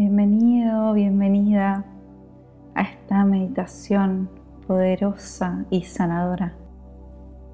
Bienvenido, bienvenida a esta meditación poderosa y sanadora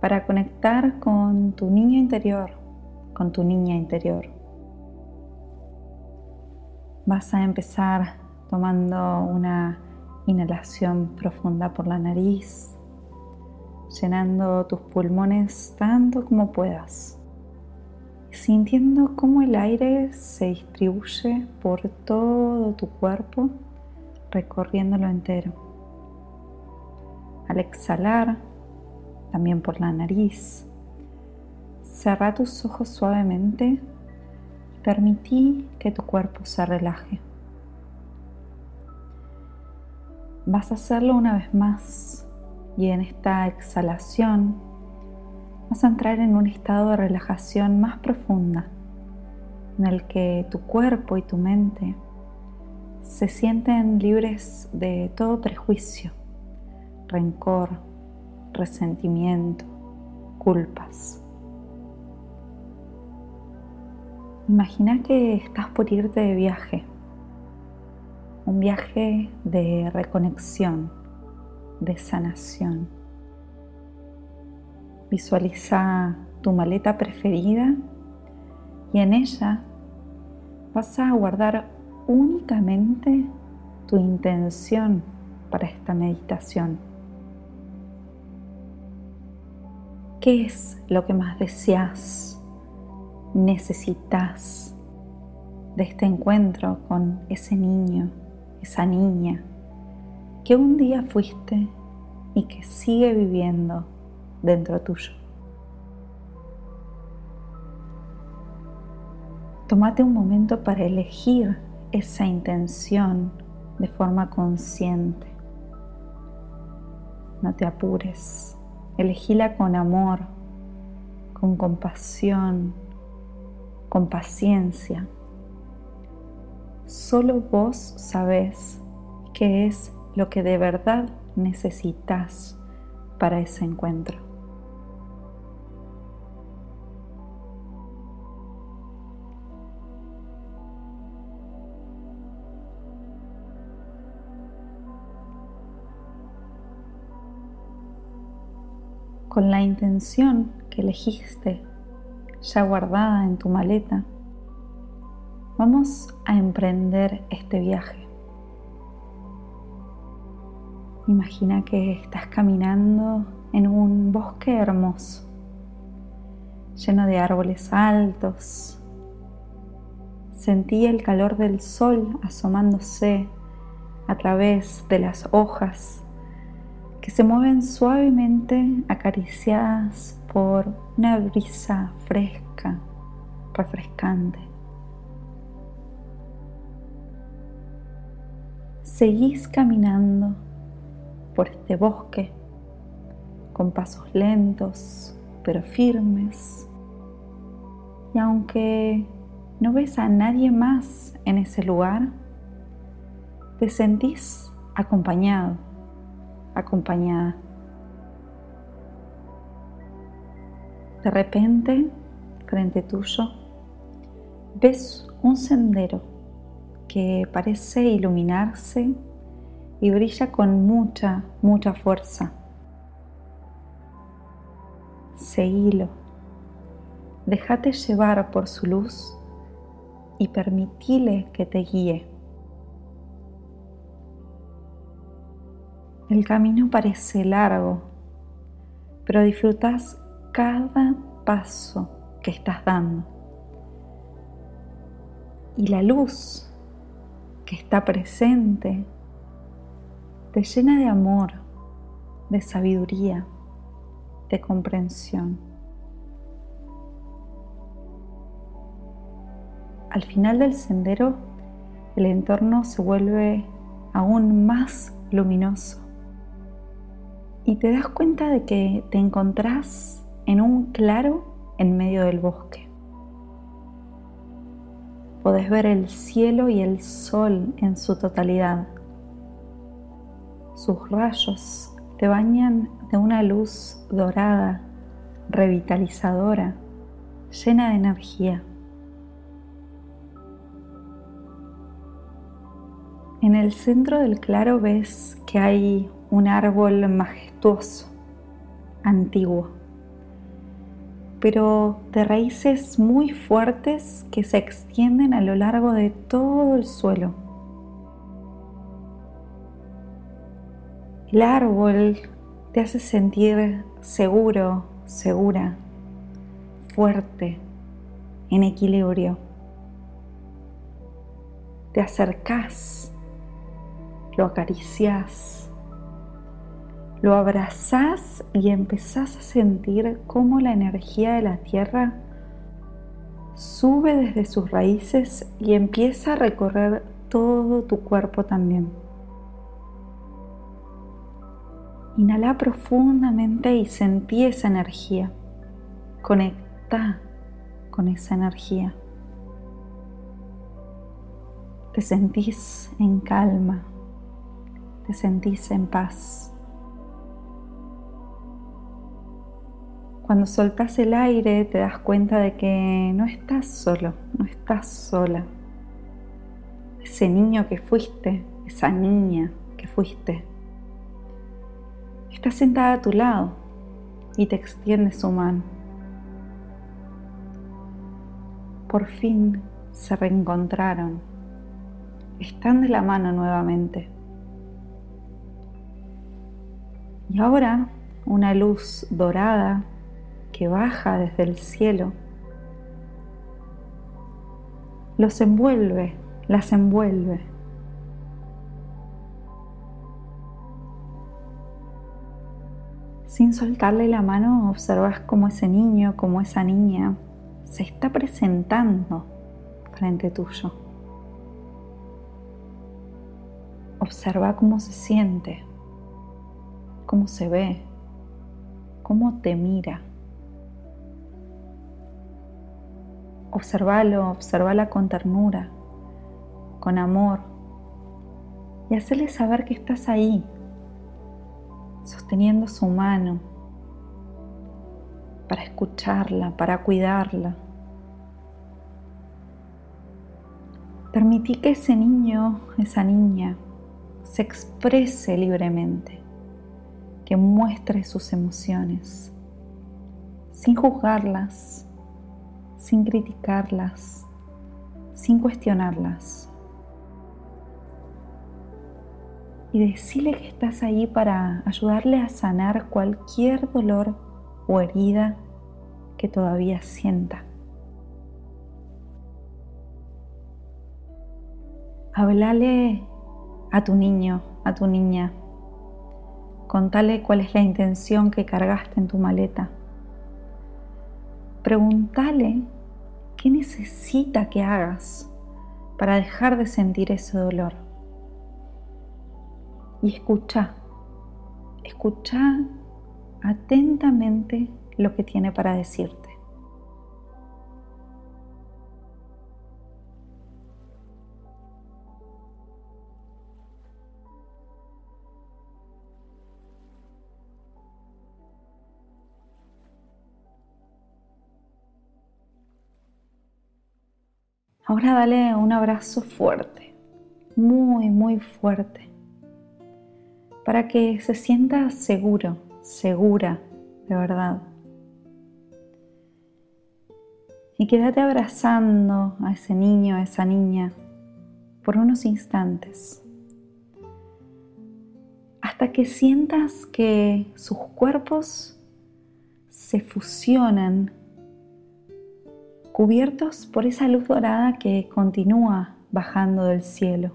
para conectar con tu niño interior, con tu niña interior. Vas a empezar tomando una inhalación profunda por la nariz, llenando tus pulmones tanto como puedas sintiendo cómo el aire se distribuye por todo tu cuerpo, recorriéndolo entero. Al exhalar, también por la nariz, cerra tus ojos suavemente y permití que tu cuerpo se relaje. Vas a hacerlo una vez más y en esta exhalación vas a entrar en un estado de relajación más profunda, en el que tu cuerpo y tu mente se sienten libres de todo prejuicio, rencor, resentimiento, culpas. Imagina que estás por irte de viaje, un viaje de reconexión, de sanación Visualiza tu maleta preferida y en ella vas a guardar únicamente tu intención para esta meditación. ¿Qué es lo que más deseas, necesitas de este encuentro con ese niño, esa niña que un día fuiste y que sigue viviendo dentro tuyo. Tómate un momento para elegir esa intención de forma consciente. No te apures. Elegíla con amor, con compasión, con paciencia. Solo vos sabés qué es lo que de verdad necesitas para ese encuentro. Con la intención que elegiste ya guardada en tu maleta, vamos a emprender este viaje. Imagina que estás caminando en un bosque hermoso, lleno de árboles altos. Sentí el calor del sol asomándose a través de las hojas que se mueven suavemente acariciadas por una brisa fresca, refrescante. Seguís caminando por este bosque con pasos lentos pero firmes. Y aunque no ves a nadie más en ese lugar, te sentís acompañado acompañada. De repente, frente tuyo, ves un sendero que parece iluminarse y brilla con mucha, mucha fuerza. Seguilo. Déjate llevar por su luz y permitile que te guíe. El camino parece largo, pero disfrutas cada paso que estás dando. Y la luz que está presente te llena de amor, de sabiduría, de comprensión. Al final del sendero, el entorno se vuelve aún más luminoso y te das cuenta de que te encontrás en un claro en medio del bosque. Podés ver el cielo y el sol en su totalidad. Sus rayos te bañan de una luz dorada, revitalizadora, llena de energía. En el centro del claro ves que hay un árbol majestuoso, antiguo, pero de raíces muy fuertes que se extienden a lo largo de todo el suelo. El árbol te hace sentir seguro, segura, fuerte, en equilibrio. Te acercas, lo acaricias, lo abrazás y empezás a sentir cómo la energía de la tierra sube desde sus raíces y empieza a recorrer todo tu cuerpo también. Inhala profundamente y sentí esa energía. Conecta con esa energía. Te sentís en calma, te sentís en paz. Cuando soltas el aire te das cuenta de que no estás solo, no estás sola. Ese niño que fuiste, esa niña que fuiste, Está sentada a tu lado y te extiende su mano. Por fin se reencontraron. Están de la mano nuevamente. Y ahora una luz dorada que baja desde el cielo los envuelve, las envuelve. Sin soltarle la mano, observas cómo ese niño, como esa niña, se está presentando frente tuyo. Observa cómo se siente, cómo se ve, cómo te mira. Observalo, observala con ternura, con amor y hacerle saber que estás ahí, sosteniendo su mano para escucharla, para cuidarla. Permití que ese niño, esa niña, se exprese libremente, que muestre sus emociones, sin juzgarlas, sin criticarlas, sin cuestionarlas. y decirle que estás ahí para ayudarle a sanar cualquier dolor o herida que todavía sienta. Háblale a tu niño, a tu niña. Contale cuál es la intención que cargaste en tu maleta. Pregúntale qué necesita que hagas para dejar de sentir ese dolor y escucha, escucha atentamente lo que tiene para decirte. Ahora dale un abrazo fuerte, muy, muy fuerte para que se sienta seguro, segura, de verdad. Y quédate abrazando a ese niño, a esa niña, por unos instantes, hasta que sientas que sus cuerpos se fusionan, cubiertos por esa luz dorada que continúa bajando del cielo.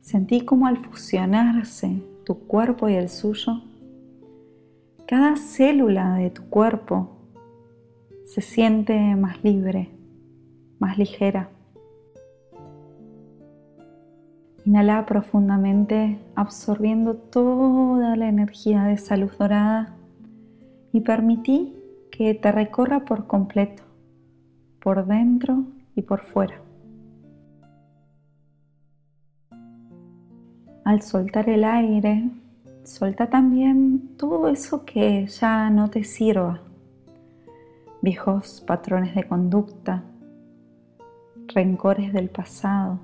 Sentí como al fusionarse tu cuerpo y el suyo, cada célula de tu cuerpo se siente más libre, más ligera. Inhala profundamente absorbiendo toda la energía de esa luz dorada y permití que te recorra por completo, por dentro y por fuera. al soltar el aire, solta también todo eso que ya no te sirva. Viejos patrones de conducta, rencores del pasado,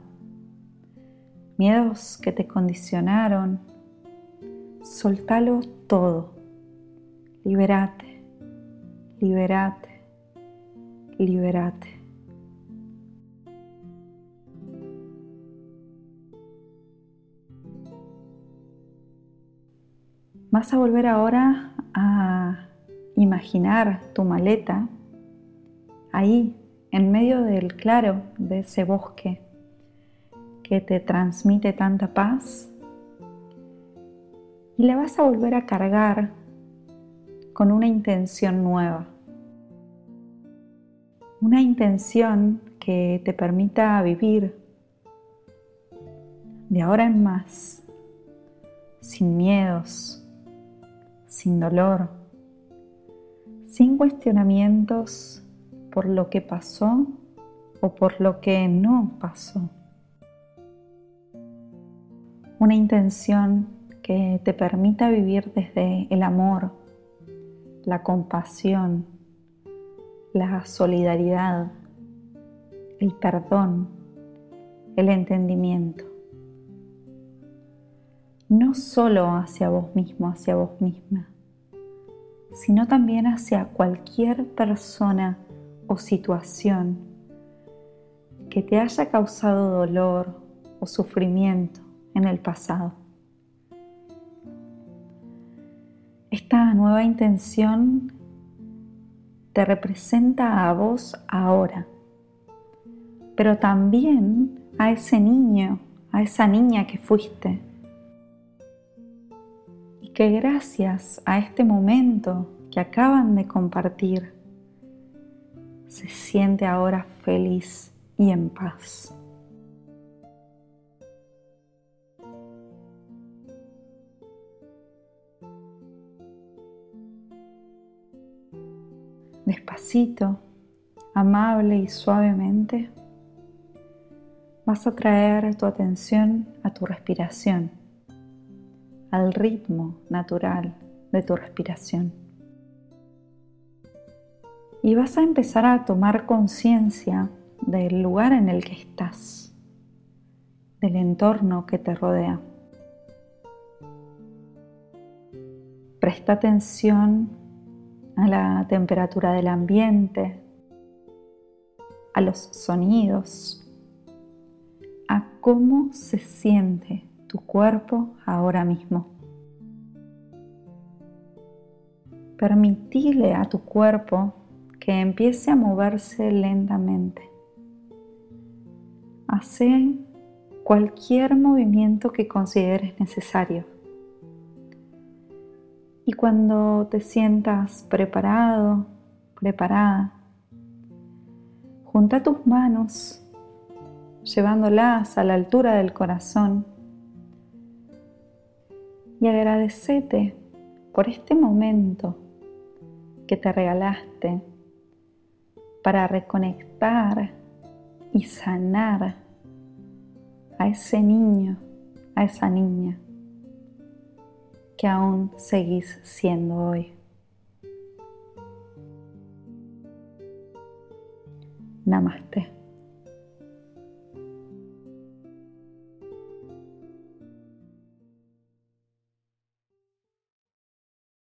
miedos que te condicionaron, soltalo todo, liberate, liberate, liberate. Vas a volver ahora a imaginar tu maleta ahí, en medio del claro de ese bosque que te transmite tanta paz. Y la vas a volver a cargar con una intención nueva. Una intención que te permita vivir de ahora en más, sin miedos, sin dolor, sin cuestionamientos por lo que pasó o por lo que no pasó. Una intención que te permita vivir desde el amor, la compasión, la solidaridad, el perdón, el entendimiento no solo hacia vos mismo, hacia vos misma, sino también hacia cualquier persona o situación que te haya causado dolor o sufrimiento en el pasado. Esta nueva intención te representa a vos ahora, pero también a ese niño, a esa niña que fuiste que gracias a este momento que acaban de compartir, se siente ahora feliz y en paz. Despacito, amable y suavemente, vas a traer tu atención a tu respiración al ritmo natural de tu respiración. Y vas a empezar a tomar conciencia del lugar en el que estás, del entorno que te rodea. Presta atención a la temperatura del ambiente, a los sonidos, a cómo se siente tu cuerpo ahora mismo. Permitile a tu cuerpo que empiece a moverse lentamente. Hace cualquier movimiento que consideres necesario. Y cuando te sientas preparado, preparada, junta tus manos, llevándolas a la altura del corazón. Y agradecete por este momento que te regalaste para reconectar y sanar a ese niño, a esa niña que aún seguís siendo hoy. Namaste.